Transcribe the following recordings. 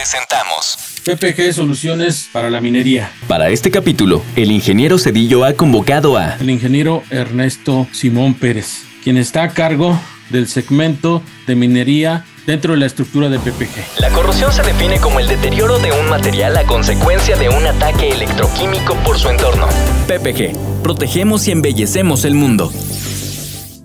presentamos PPG Soluciones para la Minería. Para este capítulo, el ingeniero Cedillo ha convocado a El ingeniero Ernesto Simón Pérez, quien está a cargo del segmento de minería dentro de la estructura de PPG. La corrosión se define como el deterioro de un material a consecuencia de un ataque electroquímico por su entorno. PPG. Protegemos y embellecemos el mundo.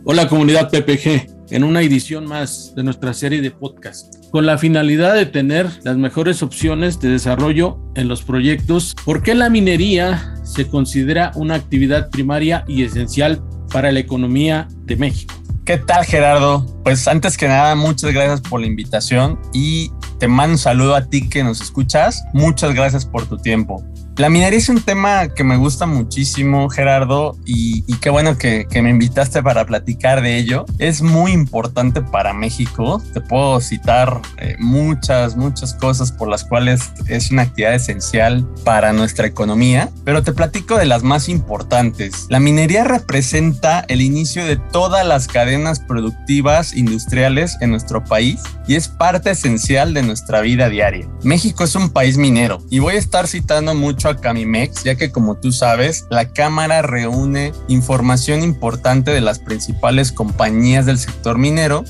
Hola comunidad PPG, en una edición más de nuestra serie de podcast, con la finalidad de tener las mejores opciones de desarrollo en los proyectos, ¿por qué la minería se considera una actividad primaria y esencial para la economía de México? ¿Qué tal Gerardo? Pues antes que nada, muchas gracias por la invitación y te mando un saludo a ti que nos escuchas. Muchas gracias por tu tiempo. La minería es un tema que me gusta muchísimo, Gerardo, y, y qué bueno que, que, me invitaste para platicar de ello. Es muy importante para México. Te puedo citar eh, muchas, muchas cosas por las cuales es una actividad esencial para nuestra economía, pero te platico de las más importantes. La minería representa el inicio de todas las cadenas productivas industriales en nuestro país y es parte esencial de nuestra vida diaria. México es un país minero y voy a estar citando mucho a Camimex, ya que como tú sabes, la Cámara reúne información importante de las principales compañías del sector minero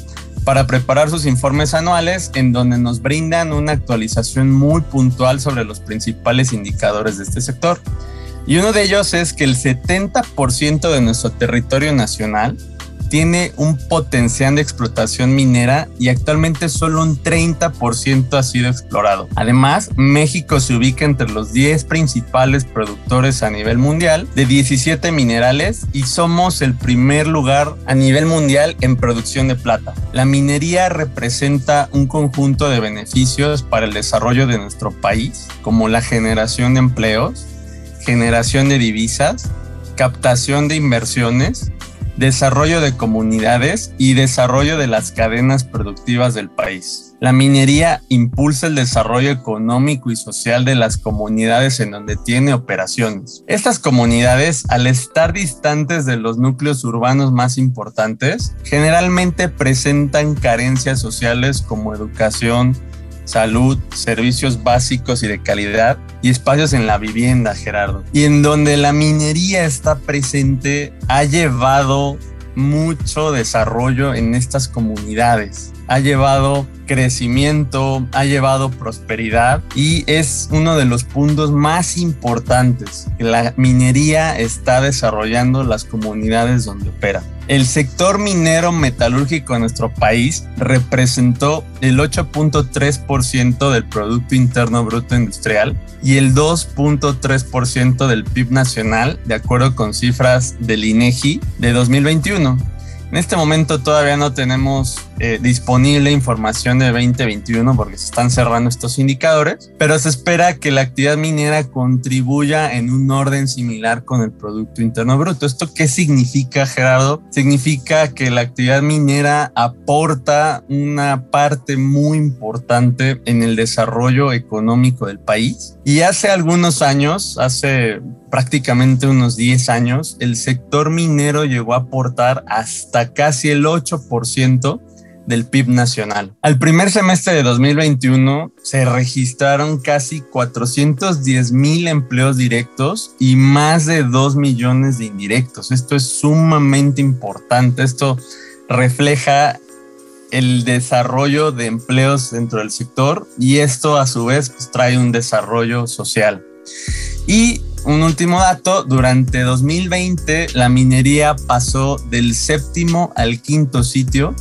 para preparar sus informes anuales en donde nos brindan una actualización muy puntual sobre los principales indicadores de este sector. Y uno de ellos es que el 70% de nuestro territorio nacional tiene un potencial de explotación minera y actualmente solo un 30% ha sido explorado. Además, México se ubica entre los 10 principales productores a nivel mundial de 17 minerales y somos el primer lugar a nivel mundial en producción de plata. La minería representa un conjunto de beneficios para el desarrollo de nuestro país, como la generación de empleos, generación de divisas, captación de inversiones, desarrollo de comunidades y desarrollo de las cadenas productivas del país. La minería impulsa el desarrollo económico y social de las comunidades en donde tiene operaciones. Estas comunidades, al estar distantes de los núcleos urbanos más importantes, generalmente presentan carencias sociales como educación, salud, servicios básicos y de calidad y espacios en la vivienda, Gerardo. Y en donde la minería está presente, ha llevado mucho desarrollo en estas comunidades. Ha llevado crecimiento, ha llevado prosperidad y es uno de los puntos más importantes que la minería está desarrollando las comunidades donde opera. El sector minero metalúrgico en nuestro país representó el 8.3% del Producto Interno Bruto Industrial y el 2.3% del PIB nacional, de acuerdo con cifras del INEGI de 2021. En este momento todavía no tenemos eh, disponible información de 2021 porque se están cerrando estos indicadores, pero se espera que la actividad minera contribuya en un orden similar con el Producto Interno Bruto. ¿Esto qué significa, Gerardo? Significa que la actividad minera aporta una parte muy importante en el desarrollo económico del país. Y hace algunos años, hace prácticamente unos 10 años, el sector minero llegó a aportar hasta casi el 8% del PIB nacional. Al primer semestre de 2021 se registraron casi 410 mil empleos directos y más de 2 millones de indirectos. Esto es sumamente importante. Esto refleja el desarrollo de empleos dentro del sector y esto a su vez pues, trae un desarrollo social. Y un último dato, durante 2020 la minería pasó del séptimo al quinto sitio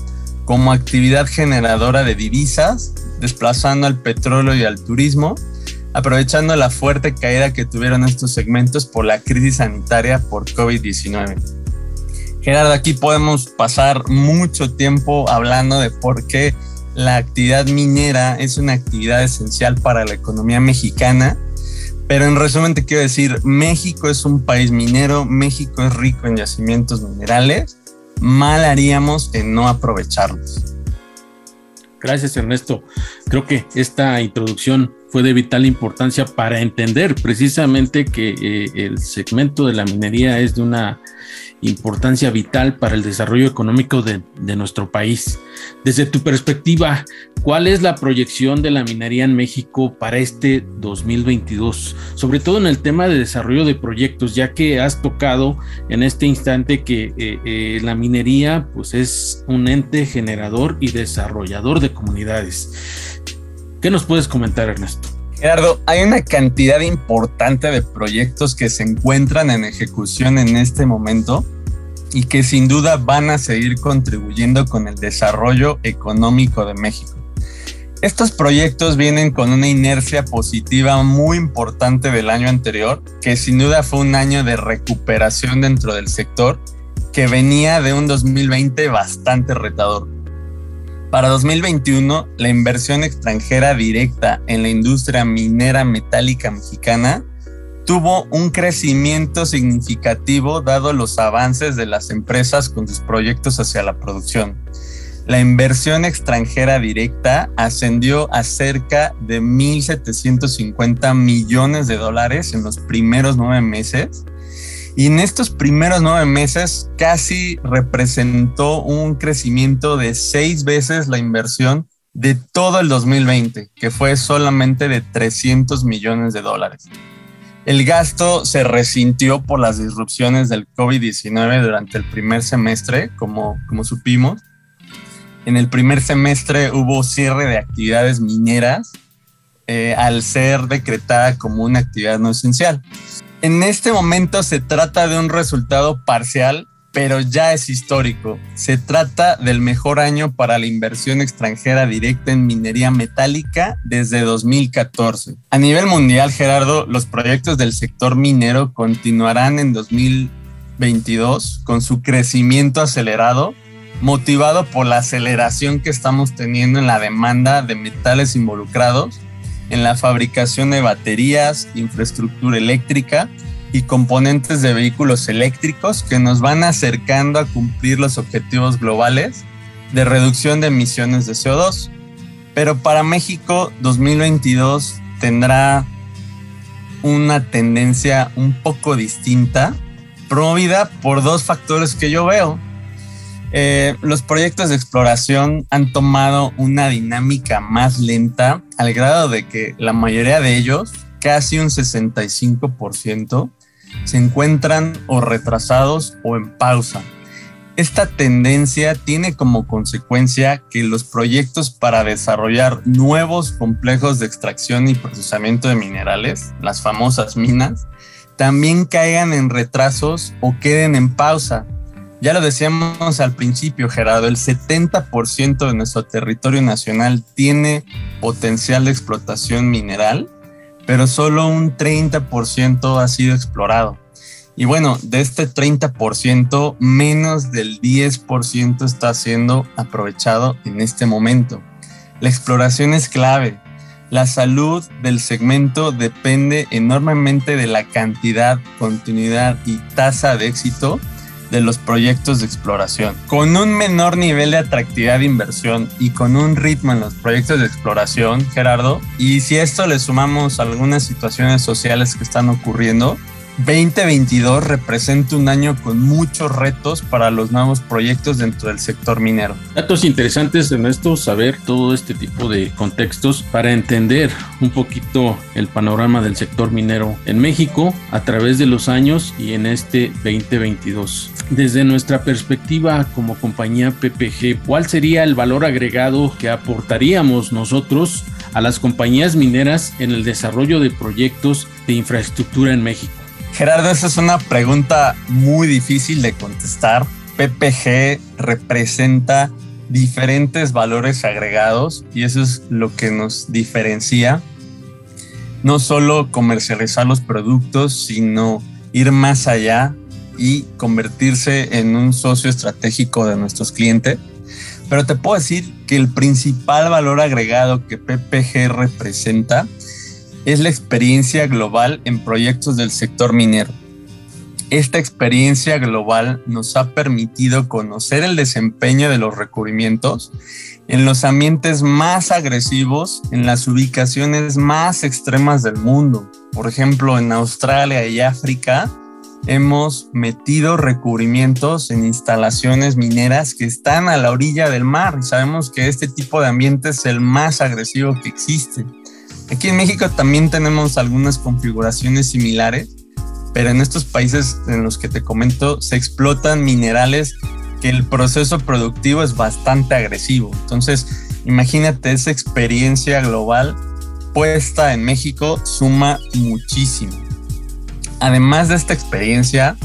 como actividad generadora de divisas, desplazando al petróleo y al turismo, aprovechando la fuerte caída que tuvieron estos segmentos por la crisis sanitaria por COVID-19. Gerardo, aquí podemos pasar mucho tiempo hablando de por qué la actividad minera es una actividad esencial para la economía mexicana. Pero en resumen te quiero decir, México es un país minero, México es rico en yacimientos minerales, mal haríamos en no aprovecharlos. Gracias Ernesto. Creo que esta introducción fue de vital importancia para entender precisamente que eh, el segmento de la minería es de una importancia vital para el desarrollo económico de, nuestro país. Desde tu perspectiva, ¿cuál es la proyección de la minería en México para este 2022? Sobre todo en el tema de desarrollo de proyectos, ya que has tocado en este instante que eh, eh, la minería pues es un ente generador y desarrollador de comunidades. ¿Qué nos puedes comentar, Ernesto? Gerardo, hay una cantidad importante de proyectos que se encuentran en ejecución en este momento y que sin duda van a seguir contribuyendo con el desarrollo económico de México. Estos proyectos vienen con una inercia positiva muy importante del año anterior, que sin duda fue un año de recuperación dentro del sector, que venía de un 2020 bastante retador. Para 2021, la inversión extranjera directa en la industria minera metálica mexicana tuvo un crecimiento significativo dado los avances de las empresas con sus proyectos hacia la producción. La inversión extranjera directa ascendió a cerca de 1.750 millones de dólares en los primeros nueve meses. Y en estos primeros nueve meses casi representó un crecimiento de seis veces la inversión de todo el 2020, que fue solamente de 300 millones de dólares. El gasto se resintió por las disrupciones del COVID-19 durante el primer semestre, como, como supimos. En el primer semestre hubo cierre de actividades mineras eh, al ser decretada como una actividad no esencial. En este momento se trata de un resultado parcial pero ya es histórico. Se trata del mejor año para la inversión extranjera directa en minería metálica desde 2014. A nivel mundial, Gerardo, los proyectos del sector minero continuarán en 2022 con su crecimiento acelerado, motivado por la aceleración que estamos teniendo en la demanda de metales involucrados en la fabricación de baterías, infraestructura eléctrica, y componentes de vehículos eléctricos que nos van acercando a cumplir los objetivos globales de reducción de emisiones de CO2. Pero para México 2022 tendrá una tendencia un poco distinta, promovida por dos factores que yo veo. Eh, los proyectos de exploración han tomado una dinámica más lenta al grado de que la mayoría de ellos, casi un 65%, se encuentran o retrasados o en pausa. Esta tendencia tiene como consecuencia que los proyectos para desarrollar nuevos complejos de extracción y procesamiento de minerales, las famosas minas, también caigan en retrasos o queden en pausa. Ya lo decíamos al principio, Gerardo, el 70% de nuestro territorio nacional tiene potencial de explotación mineral pero solo un 30% ha sido explorado. Y bueno, de este 30%, menos del 10% está siendo aprovechado en este momento. La exploración es clave. La salud del segmento depende enormemente de la cantidad, continuidad y tasa de éxito de los proyectos de exploración. Con un menor nivel de atractividad de inversión y con un ritmo en los proyectos de exploración, Gerardo, y si esto le sumamos algunas situaciones sociales que están ocurriendo, 2022 representa un año con muchos retos para los nuevos proyectos dentro del sector minero. Datos interesantes, Ernesto, saber todo este tipo de contextos para entender un poquito el panorama del sector minero en México a través de los años y en este 2022. Desde nuestra perspectiva como compañía PPG, ¿cuál sería el valor agregado que aportaríamos nosotros a las compañías mineras en el desarrollo de proyectos de infraestructura en México? Gerardo, esa es una pregunta muy difícil de contestar. PPG representa diferentes valores agregados y eso es lo que nos diferencia. No solo comercializar los productos, sino ir más allá y convertirse en un socio estratégico de nuestros clientes. Pero te puedo decir que el principal valor agregado que PPG representa es la experiencia global en proyectos del sector minero. Esta experiencia global nos ha permitido conocer el desempeño de los recubrimientos en los ambientes más agresivos, en las ubicaciones más extremas del mundo. Por ejemplo, en Australia y África hemos metido recubrimientos en instalaciones mineras que están a la orilla del mar sabemos que este tipo de ambiente es el más agresivo que existe. Aquí en México también tenemos algunas configuraciones similares, pero en estos países en los que te comento se explotan minerales que el proceso productivo es bastante agresivo. Entonces, imagínate esa experiencia global puesta en México suma muchísimo. Además de esta experiencia,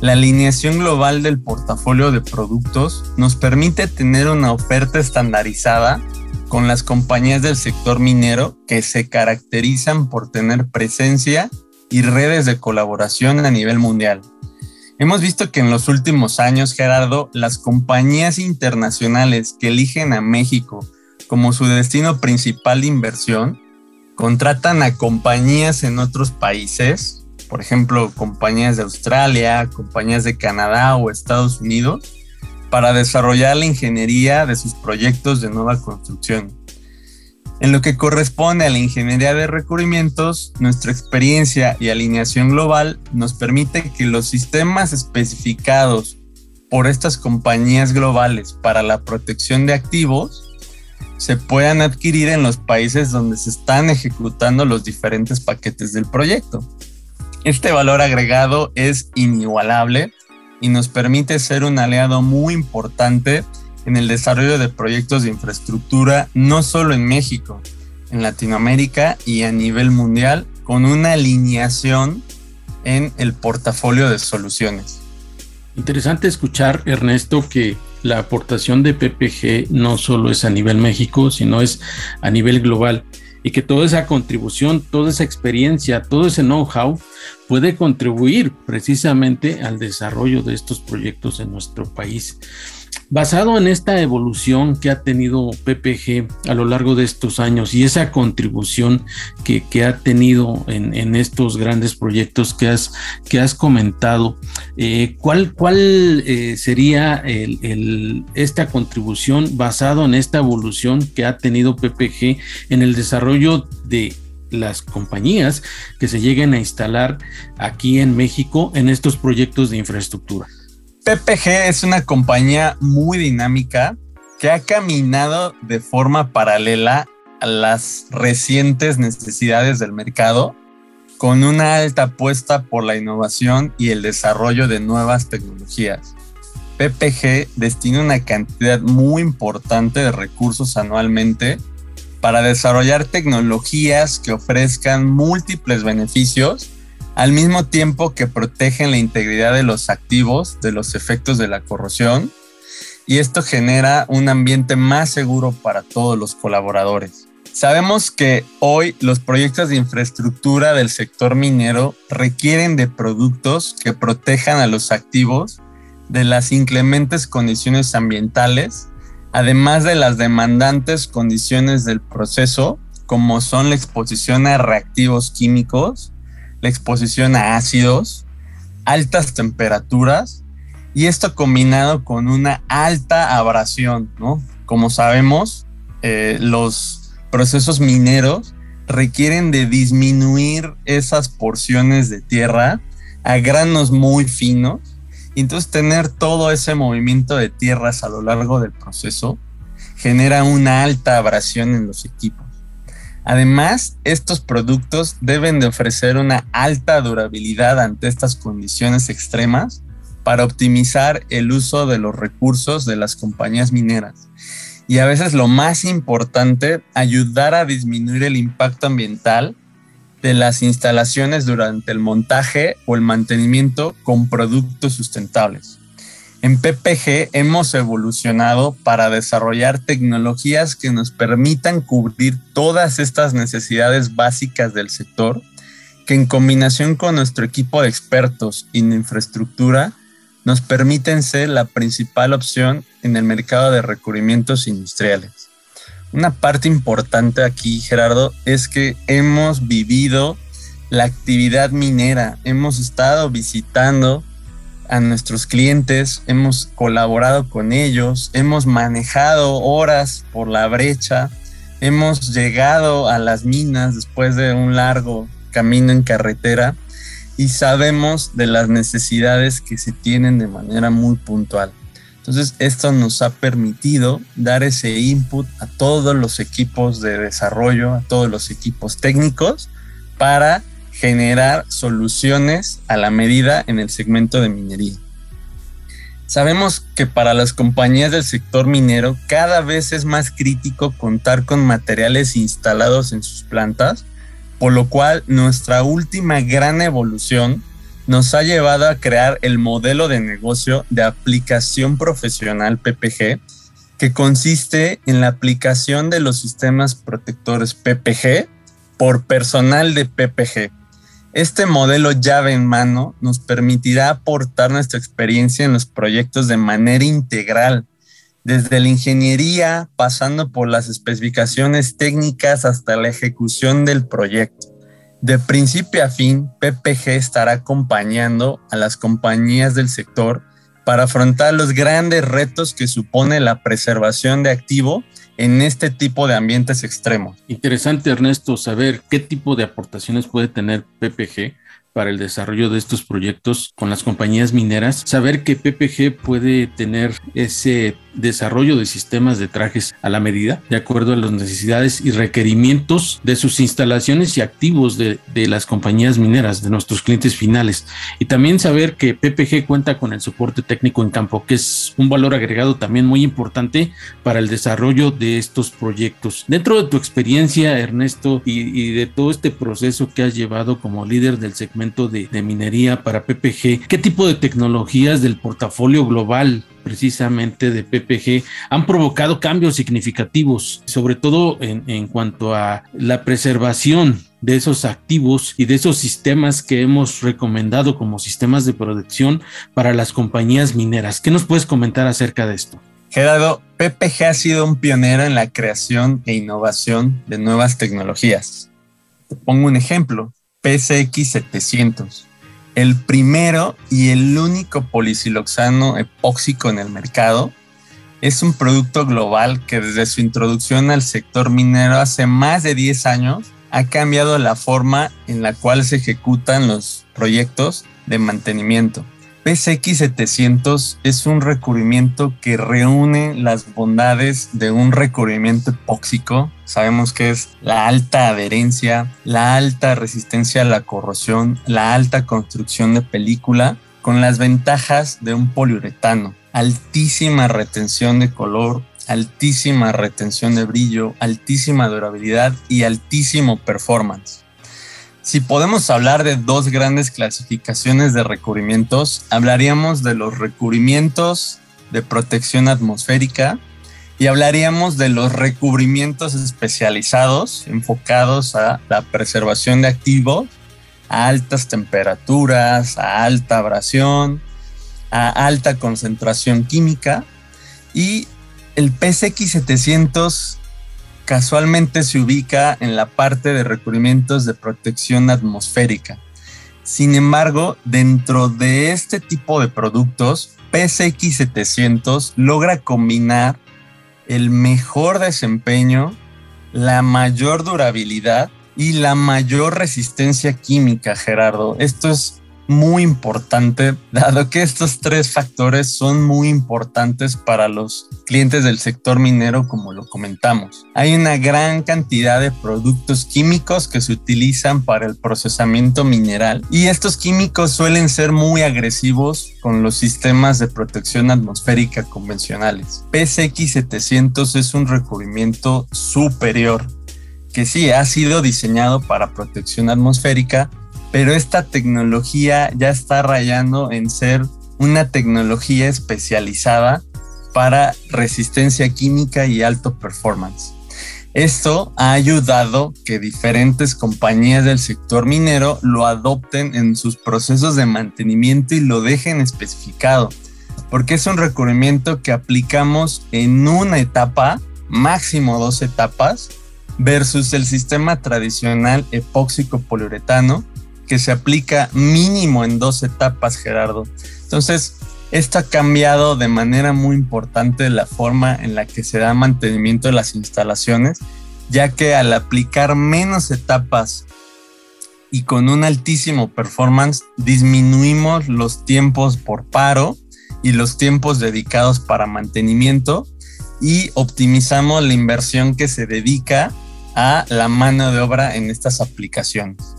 la alineación global del portafolio de productos nos permite tener una oferta estandarizada con las compañías del sector minero que se caracterizan por tener presencia y redes de colaboración a nivel mundial. Hemos visto que en los últimos años, Gerardo, las compañías internacionales que eligen a México como su destino principal de inversión contratan a compañías en otros países, por ejemplo, compañías de Australia, compañías de Canadá o Estados Unidos, para desarrollar la ingeniería de sus proyectos de nueva construcción. En lo que corresponde a la ingeniería de recubrimientos, nuestra experiencia y alineación global nos permite que los sistemas especificados por estas compañías globales para la protección de activos se puedan adquirir en los países donde se están ejecutando los diferentes paquetes del proyecto. Este valor agregado es inigualable y nos permite ser un aliado muy importante en el desarrollo de proyectos de infraestructura, no solo en México, en Latinoamérica y a nivel mundial, con una alineación en el portafolio de soluciones. Interesante escuchar, Ernesto, que la aportación de PPG no solo es a nivel México, sino es a nivel global y que toda esa contribución, toda esa experiencia, todo ese know-how puede contribuir precisamente al desarrollo de estos proyectos en nuestro país. Basado en esta evolución que ha tenido PPG a lo largo de estos años y esa contribución que, ha tenido en, estos grandes proyectos que has, que has comentado, eh, ¿cuál, cuál eh, sería esta contribución basado en esta evolución que ha tenido PPG en el desarrollo de las compañías que se lleguen a instalar aquí en México en estos proyectos de infraestructura? PPG es una compañía muy dinámica que ha caminado de forma paralela a las recientes necesidades del mercado con una alta apuesta por la innovación y el desarrollo de nuevas tecnologías. PPG destina una cantidad muy importante de recursos anualmente para desarrollar tecnologías que ofrezcan múltiples beneficios al mismo tiempo que protegen la integridad de los activos de los efectos de la corrosión y esto genera un ambiente más seguro para todos los colaboradores. Sabemos que hoy los proyectos de infraestructura del sector minero requieren de productos que protejan a los activos de las inclementes condiciones ambientales, además de las demandantes condiciones del proceso, como son la exposición a reactivos químicos, la exposición a ácidos, altas temperaturas y esto combinado con una alta abrasión, ¿no? Como sabemos, eh, los procesos mineros requieren de disminuir esas porciones de tierra a granos muy finos. Y entonces tener todo ese movimiento de tierras a lo largo del proceso genera una alta abrasión en los equipos. Además, estos productos deben de ofrecer una alta durabilidad ante estas condiciones extremas para optimizar el uso de los recursos de las compañías mineras. Y a veces lo más importante, ayudar a disminuir el impacto ambiental de las instalaciones durante el montaje o el mantenimiento con productos sustentables. En PPG hemos evolucionado para desarrollar tecnologías que nos permitan cubrir todas estas necesidades básicas del sector, que en combinación con nuestro equipo de expertos en infraestructura nos permiten ser la principal opción en el mercado de recubrimientos industriales. Una parte importante aquí, Gerardo, es que hemos vivido la actividad minera, hemos estado visitando a nuestros clientes, hemos colaborado con ellos, hemos manejado horas por la brecha, hemos llegado a las minas después de un largo camino en carretera y sabemos de las necesidades que se tienen de manera muy puntual. Entonces, esto nos ha permitido dar ese input a todos los equipos de desarrollo, a todos los equipos técnicos, para generar soluciones a la medida en el segmento de minería. Sabemos que para las compañías del sector minero cada vez es más crítico contar con materiales instalados en sus plantas por lo cual nuestra última gran evolución nos ha llevado a crear el modelo de negocio de aplicación profesional PPG, que consiste en la aplicación de los sistemas protectores PPG por personal de PPG. Este modelo llave en mano nos permitirá aportar nuestra experiencia en los proyectos de manera integral, desde la ingeniería, pasando por las especificaciones técnicas hasta la ejecución del proyecto. De principio a fin, PPG estará acompañando a las compañías del sector para afrontar los grandes retos que supone la preservación de activo en este tipo de ambientes extremos. Interesante, Ernesto, saber qué tipo de aportaciones puede tener PPG para el desarrollo de estos proyectos con las compañías mineras, saber que PPG puede tener ese desarrollo de sistemas de trajes a la medida, de acuerdo a las necesidades y requerimientos de sus instalaciones y activos de, las compañías mineras, de nuestros clientes finales. Y también saber que PPG cuenta con el soporte técnico en campo, que es un valor agregado también muy importante para el desarrollo de estos proyectos. Dentro de tu experiencia, Ernesto, y, de todo este proceso que has llevado como líder del segmento de, minería para PPG, ¿qué tipo de tecnologías del portafolio global precisamente de PPG han provocado cambios significativos, sobre todo en, cuanto a la preservación de esos activos y de esos sistemas que hemos recomendado como sistemas de protección para las compañías mineras. ¿Qué nos puedes comentar acerca de esto? Gerardo, PPG ha sido un pionero en la creación e innovación de nuevas tecnologías. Te pongo un ejemplo, PCX 700 el primero y el único polisiloxano epóxico en el mercado. Es un producto global que desde su introducción al sector minero hace más de 10 años ha cambiado la forma en la cual se ejecutan los proyectos de mantenimiento. PCX700 es un recubrimiento que reúne las bondades de un recubrimiento epóxico. Sabemos que es la alta adherencia, la alta resistencia a la corrosión, la alta construcción de película, con las ventajas de un poliuretano. Altísima retención de color, altísima retención de brillo, altísima durabilidad y altísimo performance. Si podemos hablar de dos grandes clasificaciones de recubrimientos, hablaríamos de los recubrimientos de protección atmosférica y hablaríamos de los recubrimientos especializados enfocados a la preservación de activos a altas temperaturas, a alta abrasión, a alta concentración química y el PSX 700 casualmente se ubica en la parte de recubrimientos de protección atmosférica. Sin embargo, dentro de este tipo de productos, PSX700 logra combinar el mejor desempeño, la mayor durabilidad y la mayor resistencia química, Gerardo. Esto es muy importante, dado que estos tres factores son muy importantes para los clientes del sector minero, como lo comentamos. Hay una gran cantidad de productos químicos que se utilizan para el procesamiento mineral y estos químicos suelen ser muy agresivos con los sistemas de protección atmosférica convencionales. PSX 700 es un recubrimiento superior que sí ha sido diseñado para protección atmosférica, pero esta tecnología ya está rayando en ser una tecnología especializada para resistencia química y alto performance. Esto ha ayudado que diferentes compañías del sector minero lo adopten en sus procesos de mantenimiento y lo dejen especificado, porque es un recubrimiento que aplicamos en una etapa, máximo dos etapas, versus el sistema tradicional epóxico poliuretano, que se aplica mínimo en dos etapas, Gerardo. Entonces, esto ha cambiado de manera muy importante la forma en la que se da mantenimiento de las instalaciones, ya que al aplicar menos etapas y con un altísimo performance, disminuimos los tiempos por paro y los tiempos dedicados para mantenimiento y optimizamos la inversión que se dedica a la mano de obra en estas aplicaciones.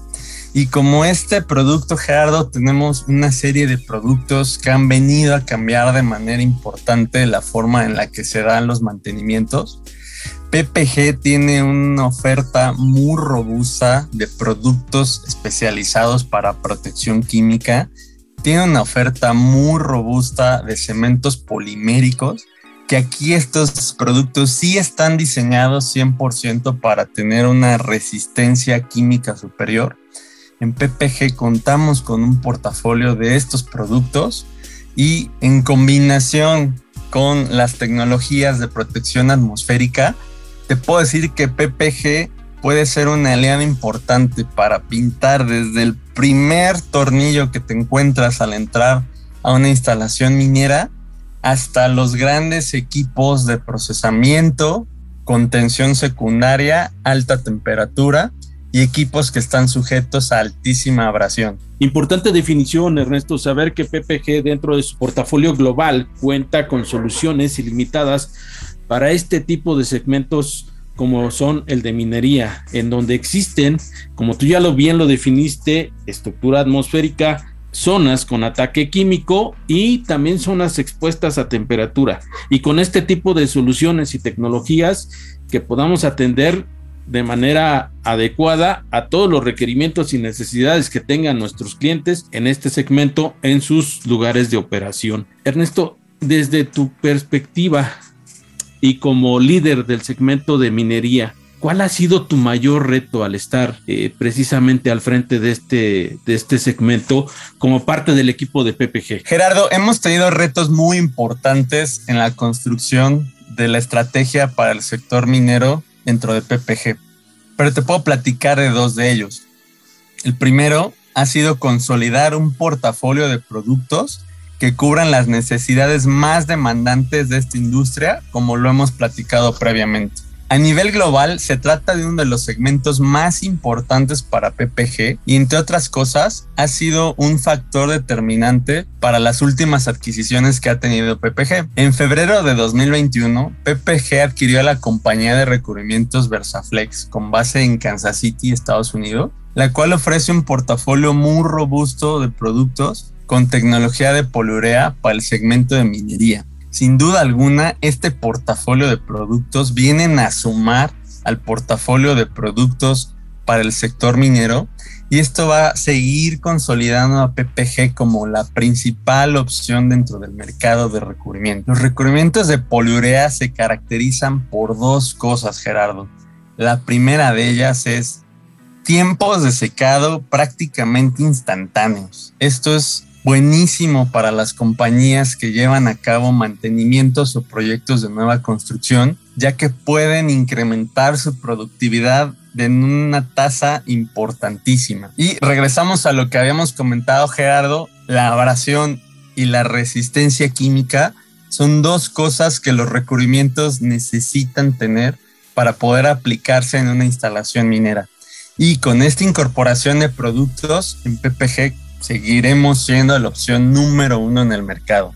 Y como este producto, Gerardo, tenemos una serie de productos que han venido a cambiar de manera importante la forma en la que se dan los mantenimientos. PPG tiene una oferta muy robusta de productos especializados para protección química. Tiene una oferta muy robusta de cementos poliméricos, que aquí estos productos sí están diseñados 100% para tener una resistencia química superior en PPG contamos con un portafolio de estos productos y en combinación con las tecnologías de protección atmosférica, te puedo decir que PPG puede ser una aliada importante para pintar desde el primer tornillo que te encuentras al entrar a una instalación minera hasta los grandes equipos de procesamiento, contención secundaria, alta temperatura y equipos que están sujetos a altísima abrasión. Importante definición, Ernesto, saber que PPG dentro de su portafolio global cuenta con soluciones ilimitadas para este tipo de segmentos como son el de minería, en donde existen, como tú ya lo bien lo definiste, estructura atmosférica, zonas con ataque químico y también zonas expuestas a temperatura. Y con este tipo de soluciones y tecnologías que podamos atender de manera adecuada a todos los requerimientos y necesidades que tengan nuestros clientes en este segmento en sus lugares de operación. Ernesto, desde tu perspectiva y como líder del segmento de minería, ¿cuál ha sido tu mayor reto al estar eh, precisamente al frente de este, de este segmento como parte del equipo de PPG? Gerardo, hemos tenido retos muy importantes en la construcción de la estrategia para el sector minero dentro de PPG. Pero te puedo platicar de dos de ellos. El primero ha sido consolidar un portafolio de productos que cubran las necesidades más demandantes de esta industria, como lo hemos platicado previamente. A nivel global, se trata de uno de los segmentos más importantes para PPG y, entre otras cosas, ha sido un factor determinante para las últimas adquisiciones que ha tenido PPG. En febrero de 2021, PPG adquirió a la compañía de recubrimientos Versaflex con base en Kansas City, Estados Unidos, la cual ofrece un portafolio muy robusto de productos con tecnología de poliurea para el segmento de minería. Sin duda alguna, este portafolio de productos vienen a sumar al portafolio de productos para el sector minero y esto va a seguir consolidando a PPG como la principal opción dentro del mercado de recubrimiento. Los recubrimientos de poliurea se caracterizan por dos cosas, Gerardo. La primera de ellas es tiempos de secado prácticamente instantáneos. Esto es buenísimo para las compañías que llevan a cabo mantenimientos o proyectos de nueva construcción, ya que pueden incrementar su productividad en una tasa importantísima. Y regresamos a lo que habíamos comentado, Gerardo, la abrasión y la resistencia química son dos cosas que los recubrimientos necesitan tener para poder aplicarse en una instalación minera. Y con esta incorporación de productos en PPG seguiremos siendo la opción número uno en el mercado.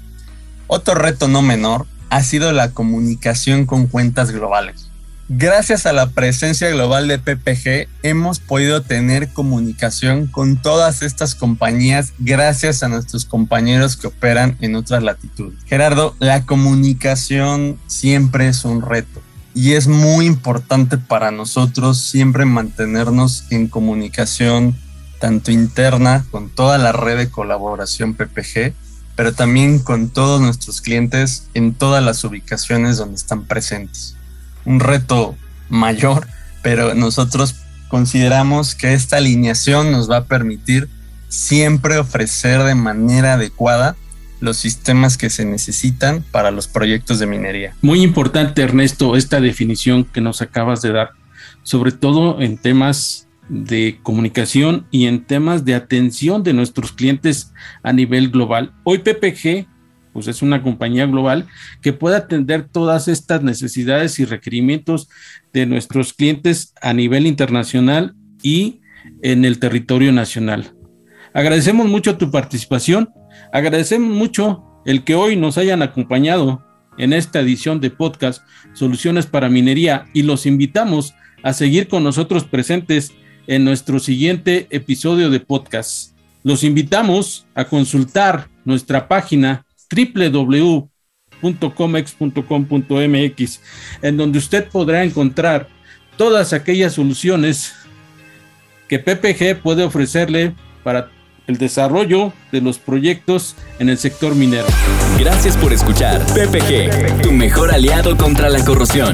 Otro reto no menor ha sido la comunicación con cuentas globales. Gracias a la presencia global de PPG, hemos podido tener comunicación con todas estas compañías gracias a nuestros compañeros que operan en otras latitudes. Gerardo, la comunicación siempre es un reto y es muy importante para nosotros siempre mantenernos en comunicación tanto interna con toda la red de colaboración PPG, pero también con todos nuestros clientes en todas las ubicaciones donde están presentes. Un reto mayor, pero nosotros consideramos que esta alineación nos va a permitir siempre ofrecer de manera adecuada los sistemas que se necesitan para los proyectos de minería. Muy importante, Ernesto, esta definición que nos acabas de dar, sobre todo en temas de comunicación y en temas de atención de nuestros clientes a nivel global. Hoy PPG pues es una compañía global que puede atender todas estas necesidades y requerimientos de nuestros clientes a nivel internacional y en el territorio nacional. Agradecemos mucho tu participación, agradecemos mucho el que hoy nos hayan acompañado en esta edición de podcast Soluciones para Minería y los invitamos a seguir con nosotros presentes en nuestro siguiente episodio de podcast. Los invitamos a consultar nuestra página www.comex.com.mx, en donde usted podrá encontrar todas aquellas soluciones que PPG puede ofrecerle para el desarrollo de los proyectos en el sector minero. Gracias por escuchar PPG, tu mejor aliado contra la corrosión.